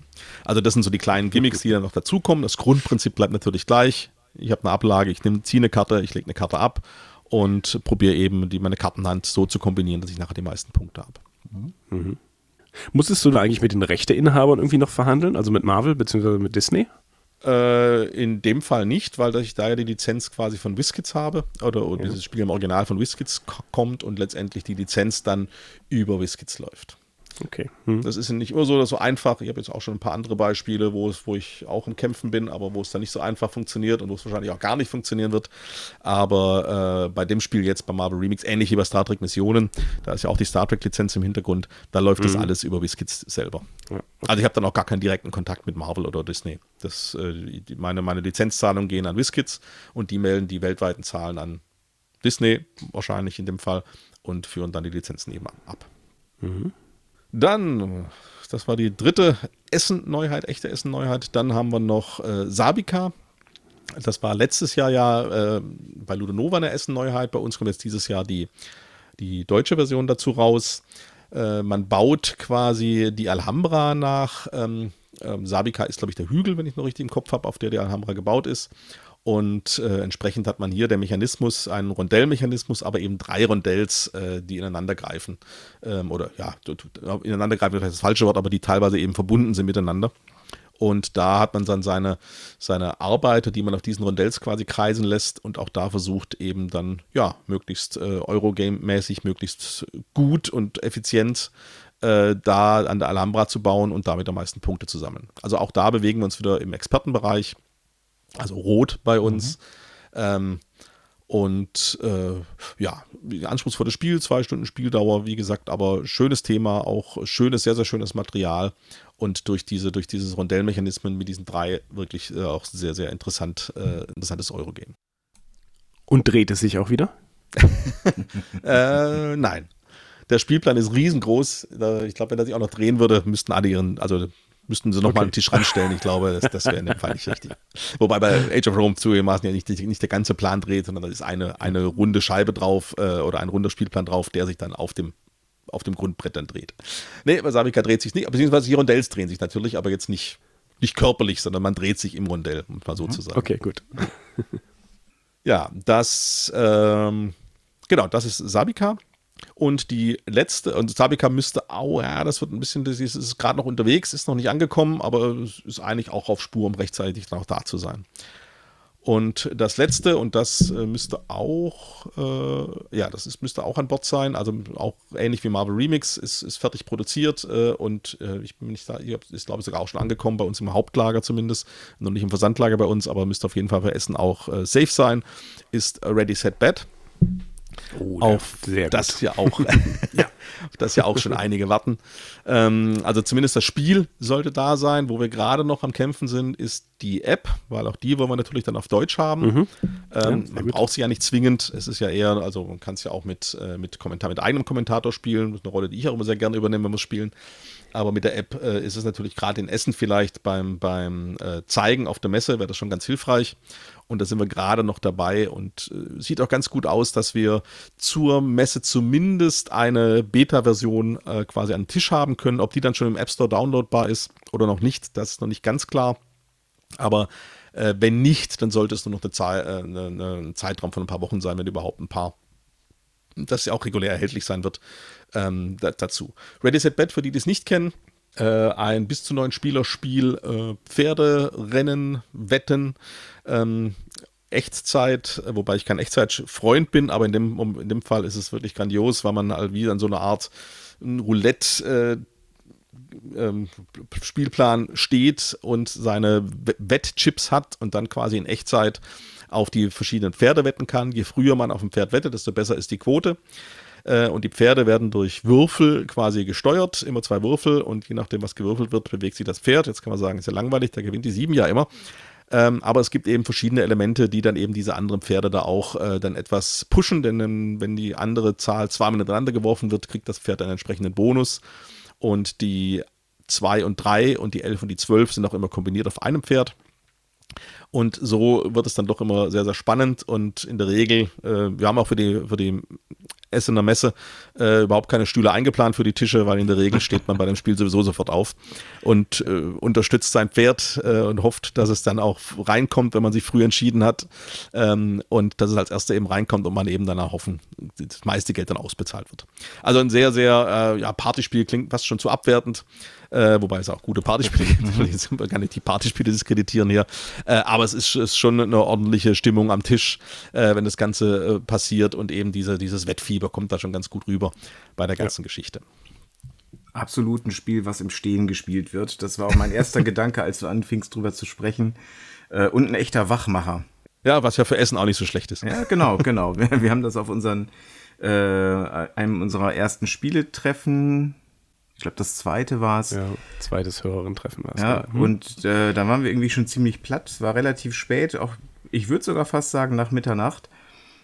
Also das sind so die kleinen Gimmicks, die dann noch dazukommen. Das Grundprinzip bleibt natürlich gleich. Ich habe eine Ablage, ich nehme, ziehe eine Karte, ich lege eine Karte ab und probiere eben die, meine Kartenhand so zu kombinieren, dass ich nachher die meisten Punkte habe. Mhm. Musstest du da eigentlich mit den Rechteinhabern irgendwie noch verhandeln, also mit Marvel bzw. mit Disney? Äh, in dem Fall nicht, weil ich da ja die Lizenz quasi von Whiskits habe oder, oder mhm. dieses Spiel im Original von Whiskits kommt und letztendlich die Lizenz dann über Whiskits läuft. Okay. Hm. Das ist nicht immer so, so einfach. Ich habe jetzt auch schon ein paar andere Beispiele, wo, es, wo ich auch im Kämpfen bin, aber wo es dann nicht so einfach funktioniert und wo es wahrscheinlich auch gar nicht funktionieren wird. Aber äh, bei dem Spiel jetzt bei Marvel Remix, ähnlich wie bei Star Trek Missionen, da ist ja auch die Star Trek-Lizenz im Hintergrund, da läuft mhm. das alles über WizKids selber. Ja, okay. Also ich habe dann auch gar keinen direkten Kontakt mit Marvel oder Disney. Das, äh, die, meine, meine Lizenzzahlungen gehen an WizKids und die melden die weltweiten Zahlen an Disney, wahrscheinlich in dem Fall, und führen dann die Lizenzen eben ab. Mhm. Dann, das war die dritte Essen-Neuheit, echte Essen-Neuheit. Dann haben wir noch äh, Sabika. Das war letztes Jahr ja äh, bei Ludonova eine Essen-Neuheit. Bei uns kommt jetzt dieses Jahr die, die deutsche Version dazu raus. Äh, man baut quasi die Alhambra nach. Ähm, ähm, Sabika ist, glaube ich, der Hügel, wenn ich noch richtig im Kopf habe, auf der die Alhambra gebaut ist. Und äh, entsprechend hat man hier der Mechanismus, einen Rondellmechanismus, aber eben drei Rondells, äh, die ineinander greifen. Ähm, oder ja, ineinander greifen ist das falsche Wort, aber die teilweise eben verbunden sind miteinander. Und da hat man dann seine, seine Arbeiter, die man auf diesen Rondells quasi kreisen lässt und auch da versucht eben dann, ja, möglichst äh, Eurogame-mäßig, möglichst gut und effizient äh, da an der Alhambra zu bauen und damit am meisten Punkte zu sammeln. Also auch da bewegen wir uns wieder im Expertenbereich also rot bei uns. Mhm. Ähm, und äh, ja, anspruchsvolles Spiel, zwei Stunden Spieldauer, wie gesagt, aber schönes Thema, auch schönes, sehr, sehr schönes Material und durch diese, durch dieses Rondellmechanismen mit diesen drei wirklich äh, auch sehr, sehr interessant, äh, interessantes Eurogame. Und dreht es sich auch wieder? äh, nein. Der Spielplan ist riesengroß. Ich glaube, wenn er sich auch noch drehen würde, müssten alle ihren, also müssten sie nochmal okay. einen Tisch ranstellen. Ich glaube, das, das wäre in dem Fall nicht richtig. Wobei bei Age of Rome zugegebenermaßen ja nicht, nicht der ganze Plan dreht, sondern da ist eine, eine runde Scheibe drauf äh, oder ein runder Spielplan drauf, der sich dann auf dem, auf dem Grundbrett dann dreht. Nee, bei Savika dreht sich nicht, beziehungsweise die Rondells drehen sich natürlich, aber jetzt nicht, nicht körperlich, sondern man dreht sich im Rondell, um mal so mhm. zu sagen. Okay, gut. ja, das, ähm, genau, das ist Sabika. Und die letzte, und Sabika müsste, oh ja, das wird ein bisschen, das ist, ist gerade noch unterwegs, ist noch nicht angekommen, aber ist eigentlich auch auf Spur, um rechtzeitig auch da zu sein. Und das letzte, und das äh, müsste auch, äh, ja, das ist, müsste auch an Bord sein, also auch ähnlich wie Marvel Remix, ist, ist fertig produziert äh, und äh, ich bin nicht da, ist glaube ich sogar auch schon angekommen, bei uns im Hauptlager zumindest, noch nicht im Versandlager bei uns, aber müsste auf jeden Fall für Essen auch äh, safe sein, ist Ready Set Bed. Oh, auf das ja auch, ja. das ja auch schon einige warten. Ähm, also zumindest das Spiel sollte da sein. Wo wir gerade noch am Kämpfen sind, ist die App, weil auch die wollen wir natürlich dann auf Deutsch haben. Mhm. Ähm, ja, man braucht sie ja nicht zwingend. Es ist ja eher, also man kann es ja auch mit, äh, mit Kommentar, mit eigenem Kommentator spielen. Das ist eine Rolle, die ich auch immer sehr gerne übernehme, wenn wir spielen. Aber mit der App äh, ist es natürlich gerade in Essen vielleicht beim, beim äh, Zeigen auf der Messe wäre das schon ganz hilfreich. Und da sind wir gerade noch dabei und äh, sieht auch ganz gut aus, dass wir zur Messe zumindest eine Beta-Version äh, quasi an den Tisch haben können. Ob die dann schon im App Store downloadbar ist oder noch nicht, das ist noch nicht ganz klar. Aber äh, wenn nicht, dann sollte es nur noch eine, Zahl, äh, eine, ein Zeitraum von ein paar Wochen sein, wenn überhaupt ein paar das ja auch regulär erhältlich sein wird, ähm, da, dazu. Ready Set Bet, für die, die es nicht kennen, äh, ein bis zu neun Spieler-Spiel, äh, Pferde, Rennen, Wetten, ähm, Echtzeit, wobei ich kein Echtzeit-Freund bin, aber in dem, in dem Fall ist es wirklich grandios, weil man halt wie an so eine Art Roulette äh, ähm, Spielplan steht und seine Wettchips hat und dann quasi in Echtzeit auf die verschiedenen Pferde wetten kann. Je früher man auf ein Pferd wettet, desto besser ist die Quote. Äh, und die Pferde werden durch Würfel quasi gesteuert, immer zwei Würfel und je nachdem, was gewürfelt wird, bewegt sich das Pferd. Jetzt kann man sagen, ist ja langweilig, da gewinnt die sieben ja immer. Ähm, aber es gibt eben verschiedene Elemente, die dann eben diese anderen Pferde da auch äh, dann etwas pushen, denn ähm, wenn die andere Zahl zweimal miteinander geworfen wird, kriegt das Pferd einen entsprechenden Bonus. Und die 2 und 3 und die 11 und die 12 sind auch immer kombiniert auf einem Pferd. Und so wird es dann doch immer sehr, sehr spannend und in der Regel, äh, wir haben auch für die, für die Essener Messe äh, überhaupt keine Stühle eingeplant für die Tische, weil in der Regel steht man bei dem Spiel sowieso sofort auf und äh, unterstützt sein Pferd äh, und hofft, dass es dann auch reinkommt, wenn man sich früh entschieden hat ähm, und dass es als erster eben reinkommt und man eben danach hoffen, das meiste Geld dann ausbezahlt wird. Also ein sehr, sehr, äh, ja, Partyspiel klingt fast schon zu abwertend. Äh, wobei es auch gute Partyspiele gibt. Mhm. Kann nicht die Partyspiele diskreditieren hier. Äh, aber es ist, ist, schon eine ordentliche Stimmung am Tisch, äh, wenn das Ganze äh, passiert und eben diese, dieses Wettfieber kommt da schon ganz gut rüber bei der ganzen ja. Geschichte. Absolut ein Spiel, was im Stehen gespielt wird. Das war auch mein erster Gedanke, als du anfingst, drüber zu sprechen. Äh, und ein echter Wachmacher. Ja, was ja für Essen auch nicht so schlecht ist. Ja, genau, genau. Wir, wir haben das auf unseren, äh, einem unserer ersten Spieletreffen ich glaube, das zweite war es. Ja, zweites Hörerinnen-Treffen war es. Ja, hm. und äh, da waren wir irgendwie schon ziemlich platt. Es war relativ spät, auch ich würde sogar fast sagen nach Mitternacht.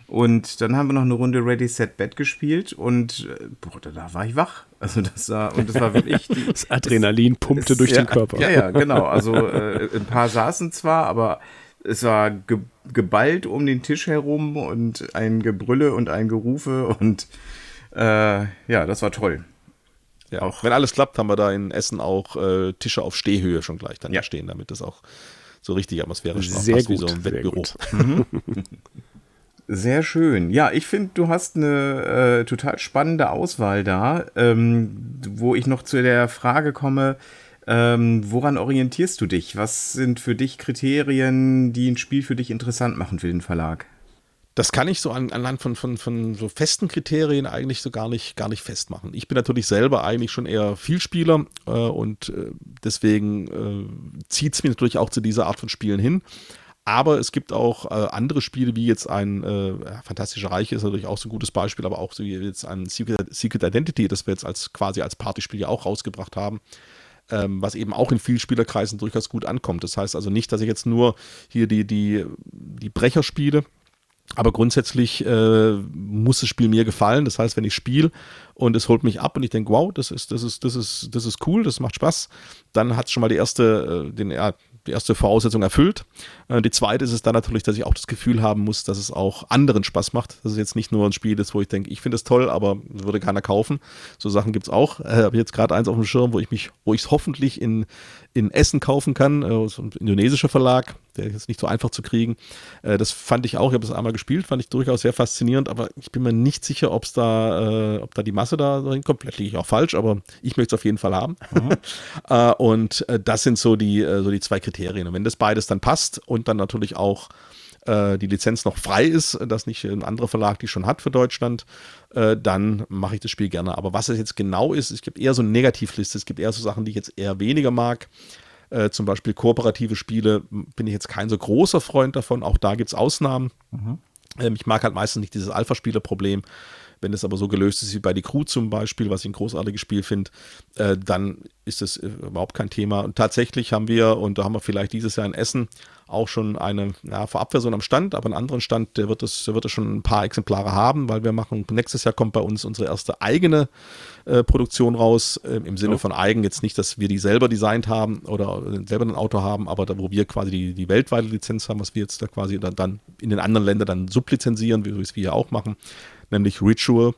Und dann haben wir noch eine Runde Ready Set Bed gespielt und äh, boah, da war ich wach. Also das war und das war wirklich die, das Adrenalin pumpte es, durch ja, den Körper. Ja, ja, genau. Also äh, ein paar saßen zwar, aber es war ge geballt um den Tisch herum und ein Gebrülle und ein Gerufe und äh, ja, das war toll. Ja, auch wenn alles klappt, haben wir da in Essen auch äh, Tische auf Stehhöhe schon gleich dann ja. stehen, damit das auch so richtig atmosphärisch sehr passt, gut, wie so ein Wettbüro. Mhm. Sehr schön. Ja, ich finde, du hast eine äh, total spannende Auswahl da, ähm, wo ich noch zu der Frage komme, ähm, woran orientierst du dich? Was sind für dich Kriterien, die ein Spiel für dich interessant machen für den Verlag? Das kann ich so an, anhand von, von, von so festen Kriterien eigentlich so gar nicht, gar nicht festmachen. Ich bin natürlich selber eigentlich schon eher Vielspieler äh, und äh, deswegen äh, zieht es mich natürlich auch zu dieser Art von Spielen hin. Aber es gibt auch äh, andere Spiele, wie jetzt ein äh, Fantastische Reiche ist natürlich auch so ein gutes Beispiel, aber auch so wie jetzt ein Secret, Secret Identity, das wir jetzt als quasi als Partyspiel ja auch rausgebracht haben. Ähm, was eben auch in Vielspielerkreisen durchaus gut ankommt. Das heißt also nicht, dass ich jetzt nur hier die, die, die Brecher spiele, aber grundsätzlich äh, muss das Spiel mir gefallen. Das heißt, wenn ich spiele und es holt mich ab und ich denke, wow, das ist, das ist, das ist, das ist cool, das macht Spaß, dann hat es schon mal die erste, äh, den, ja, die erste Voraussetzung erfüllt. Äh, die zweite ist es dann natürlich, dass ich auch das Gefühl haben muss, dass es auch anderen Spaß macht. Dass es jetzt nicht nur ein Spiel ist, wo ich denke, ich finde es toll, aber würde keiner kaufen. So Sachen gibt es auch. Äh, Habe jetzt gerade eins auf dem Schirm, wo ich mich, wo ich es hoffentlich in, in Essen kaufen kann. Äh, so ein indonesischer Verlag, der ist nicht so einfach zu kriegen. Äh, das fand ich auch, ich habe es einmal gespielt, fand ich durchaus sehr faszinierend, aber ich bin mir nicht sicher, ob es da, äh, ob da die Masse da hinkommt. Vielleicht liege ich auch falsch, aber ich möchte es auf jeden Fall haben. Mhm. Äh, und äh, das sind so die, so die zwei Kriterien. Und wenn das beides dann passt und dann natürlich auch äh, die Lizenz noch frei ist, dass nicht ein anderer Verlag die schon hat für Deutschland, äh, dann mache ich das Spiel gerne. Aber was es jetzt genau ist, es gibt eher so eine Negativliste, es gibt eher so Sachen, die ich jetzt eher weniger mag. Äh, zum Beispiel kooperative Spiele bin ich jetzt kein so großer Freund davon. Auch da gibt es Ausnahmen. Mhm. Ähm, ich mag halt meistens nicht dieses Alpha-Spieler-Problem. Wenn es aber so gelöst ist wie bei Die Crew zum Beispiel, was ich ein großartiges Spiel finde, äh, dann ist es äh, überhaupt kein Thema. Und tatsächlich haben wir, und da haben wir vielleicht dieses Jahr in Essen auch schon eine ja, Vorabversion am Stand, aber einen anderen Stand, der wird es, wird es schon ein paar Exemplare haben, weil wir machen, nächstes Jahr kommt bei uns unsere erste eigene äh, Produktion raus, äh, im Sinne oh. von eigen, jetzt nicht, dass wir die selber designt haben oder selber ein Auto haben, aber da, wo wir quasi die, die weltweite Lizenz haben, was wir jetzt da quasi dann, dann in den anderen Ländern dann sublizenzieren, wie wir es hier auch machen, nämlich Ritual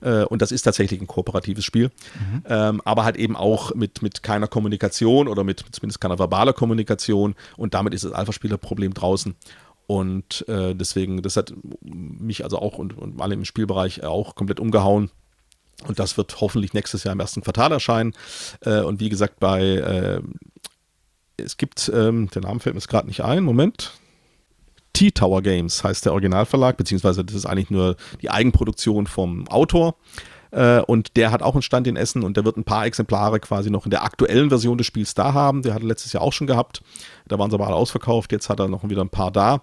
äh, und das ist tatsächlich ein kooperatives Spiel. Mhm. Ähm, aber halt eben auch mit, mit keiner Kommunikation oder mit zumindest keiner verbaler Kommunikation. Und damit ist das Alpha-Spieler-Problem draußen. Und äh, deswegen, das hat mich also auch und, und alle im Spielbereich auch komplett umgehauen. Und das wird hoffentlich nächstes Jahr im ersten Quartal erscheinen. Äh, und wie gesagt, bei äh, es gibt, ähm, der Name fällt mir gerade nicht ein, Moment. T-Tower Games heißt der Originalverlag, beziehungsweise das ist eigentlich nur die Eigenproduktion vom Autor. Äh, und der hat auch einen Stand in Essen und der wird ein paar Exemplare quasi noch in der aktuellen Version des Spiels da haben. Der hat letztes Jahr auch schon gehabt. Da waren sie aber alle ausverkauft. Jetzt hat er noch wieder ein paar da.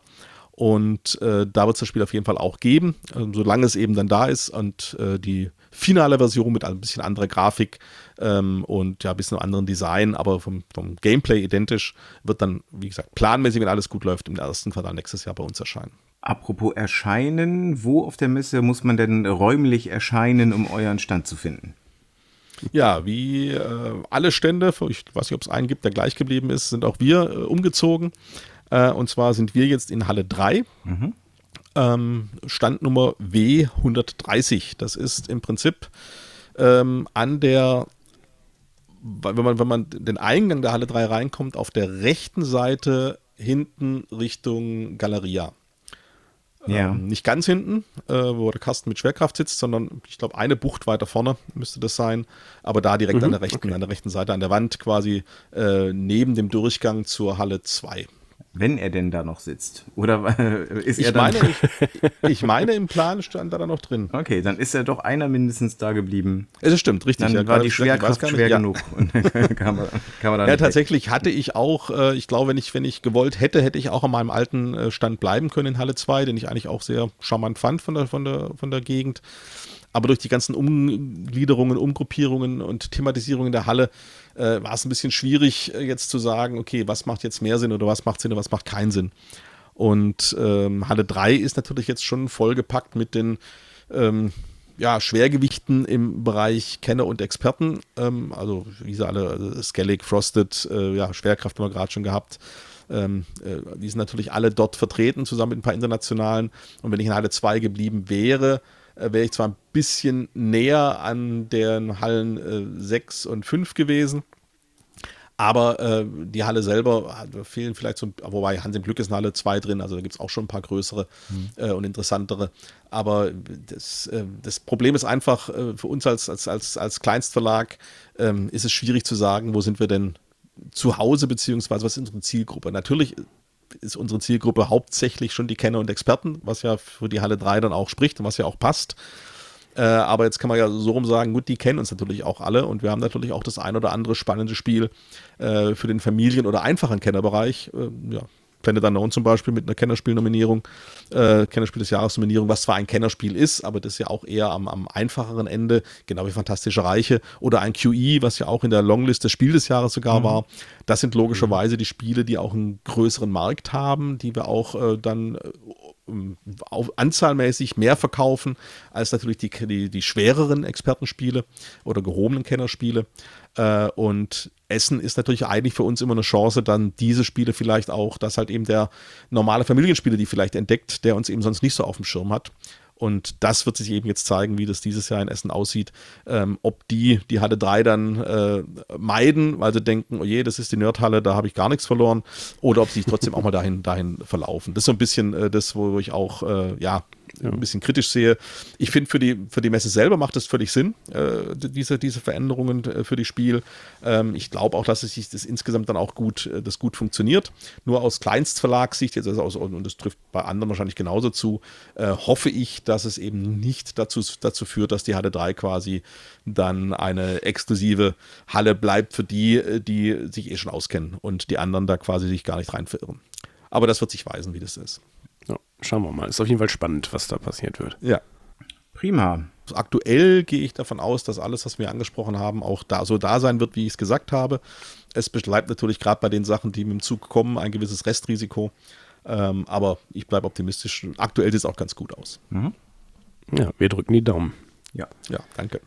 Und äh, da wird es das Spiel auf jeden Fall auch geben, äh, solange es eben dann da ist und äh, die finale Version mit ein bisschen anderer Grafik ähm, und ja, ein bisschen anderen Design, aber vom, vom, Gameplay identisch, wird dann, wie gesagt, planmäßig, wenn alles gut läuft, im ersten Quartal nächstes Jahr bei uns erscheinen. Apropos erscheinen, wo auf der Messe muss man denn räumlich erscheinen, um euren Stand zu finden? Ja, wie äh, alle Stände, ich weiß nicht, ob es einen gibt, der gleich geblieben ist, sind auch wir äh, umgezogen. Äh, und zwar sind wir jetzt in Halle 3. Mhm. Ähm, Standnummer W130. Das ist im Prinzip ähm, an der, wenn man, wenn man den Eingang der Halle 3 reinkommt, auf der rechten Seite hinten Richtung Galeria. Ja. Ähm, nicht ganz hinten, äh, wo der Kasten mit Schwerkraft sitzt, sondern ich glaube eine Bucht weiter vorne müsste das sein. Aber da direkt mhm, an der rechten, okay. an der rechten Seite, an der Wand quasi äh, neben dem Durchgang zur Halle 2. Wenn er denn da noch sitzt. Oder ist ich er dann. Meine, ich, ich, meine, im Plan stand er da noch drin. Okay, dann ist er doch einer mindestens da geblieben. Es stimmt, richtig. Dann ja, war die Schwerkraft schwer ja. genug. kann man ja, tatsächlich weg. hatte ich auch, äh, ich glaube, wenn ich, wenn ich gewollt hätte, hätte ich auch an meinem alten äh, Stand bleiben können in Halle 2, den ich eigentlich auch sehr charmant fand von der, von der, von der Gegend. Aber durch die ganzen Umgliederungen, Umgruppierungen und Thematisierungen der Halle äh, war es ein bisschen schwierig, äh, jetzt zu sagen, okay, was macht jetzt mehr Sinn oder was macht Sinn oder was macht keinen Sinn. Und ähm, Halle 3 ist natürlich jetzt schon vollgepackt mit den ähm, ja, Schwergewichten im Bereich Kenner und Experten. Ähm, also, wie sie alle, also Skellig, Frosted, äh, ja, Schwerkraft haben wir gerade schon gehabt. Ähm, äh, die sind natürlich alle dort vertreten, zusammen mit ein paar internationalen. Und wenn ich in Halle 2 geblieben wäre, wäre ich zwar ein bisschen näher an den Hallen äh, 6 und 5 gewesen. Aber äh, die Halle selber da fehlen vielleicht so, wobei Hans im Glück ist in Halle 2 drin, also da gibt es auch schon ein paar größere mhm. äh, und interessantere. Aber das, äh, das Problem ist einfach, äh, für uns als, als, als, als Kleinstverlag ähm, ist es schwierig zu sagen, wo sind wir denn zu Hause, beziehungsweise was ist unsere Zielgruppe. Natürlich ist unsere Zielgruppe hauptsächlich schon die Kenner und Experten, was ja für die Halle 3 dann auch spricht und was ja auch passt. Äh, aber jetzt kann man ja so rum sagen, gut, die kennen uns natürlich auch alle und wir haben natürlich auch das ein oder andere spannende Spiel äh, für den Familien- oder einfachen Kennerbereich. Äh, ja, Planet Unknown zum Beispiel mit einer Kennerspiel-Nominierung, äh, Kennerspiel des Jahres-Nominierung, was zwar ein Kennerspiel ist, aber das ja auch eher am, am, einfacheren Ende, genau wie Fantastische Reiche oder ein QE, was ja auch in der Longlist des Spiel des Jahres sogar mhm. war. Das sind logischerweise mhm. die Spiele, die auch einen größeren Markt haben, die wir auch äh, dann äh, auf, anzahlmäßig mehr verkaufen als natürlich die, die, die schwereren Expertenspiele oder gehobenen Kennerspiele. Äh, und Essen ist natürlich eigentlich für uns immer eine Chance, dann diese Spiele vielleicht auch, dass halt eben der normale Familienspieler die vielleicht entdeckt, der uns eben sonst nicht so auf dem Schirm hat. Und das wird sich eben jetzt zeigen, wie das dieses Jahr in Essen aussieht. Ähm, ob die die Halle 3 dann äh, meiden, weil sie denken, oh je, das ist die Nerdhalle, da habe ich gar nichts verloren. Oder ob sie sich trotzdem auch mal dahin, dahin verlaufen. Das ist so ein bisschen äh, das, wo ich auch, äh, ja, ja. ein bisschen kritisch sehe. Ich finde, für die, für die Messe selber macht es völlig Sinn, äh, diese, diese Veränderungen äh, für die Spiel. Ähm, ich glaube auch, dass es sich das insgesamt dann auch gut, äh, das gut funktioniert. Nur aus Kleinstverlagssicht, jetzt also aus, und das trifft bei anderen wahrscheinlich genauso zu, äh, hoffe ich, dass es eben nicht dazu, dazu führt, dass die Halle 3 quasi dann eine exklusive Halle bleibt für die, die sich eh schon auskennen und die anderen da quasi sich gar nicht rein verirren. Aber das wird sich weisen, wie das ist. Schauen wir mal. Ist auf jeden Fall spannend, was da passiert wird. Ja. Prima. Aktuell gehe ich davon aus, dass alles, was wir angesprochen haben, auch da so da sein wird, wie ich es gesagt habe. Es bleibt natürlich gerade bei den Sachen, die mit dem Zug kommen, ein gewisses Restrisiko. Ähm, aber ich bleibe optimistisch. Aktuell sieht es auch ganz gut aus. Mhm. Ja, wir drücken die Daumen. Ja, ja, danke.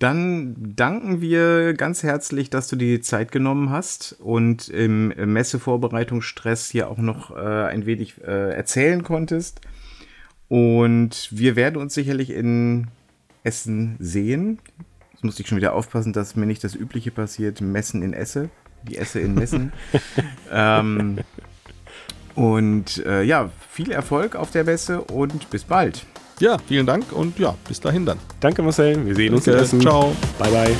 Dann danken wir ganz herzlich, dass du dir die Zeit genommen hast und im Messevorbereitungsstress hier auch noch äh, ein wenig äh, erzählen konntest. Und wir werden uns sicherlich in Essen sehen. Jetzt muss ich schon wieder aufpassen, dass mir nicht das Übliche passiert, Messen in Esse, die Esse in Messen. ähm, und äh, ja, viel Erfolg auf der Messe und bis bald. Ja, vielen Dank und ja, bis dahin dann. Danke Marcel, wir sehen Danke. uns in Essen. Ciao. Bye bye.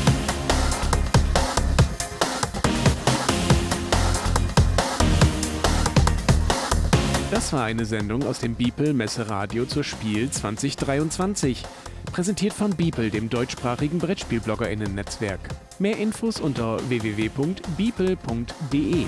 Das war eine Sendung aus dem Beeple Messeradio zur Spiel 2023. Präsentiert von Beeple, dem deutschsprachigen Brettspielbloggerinnen-Netzwerk. Mehr Infos unter www.beeple.de.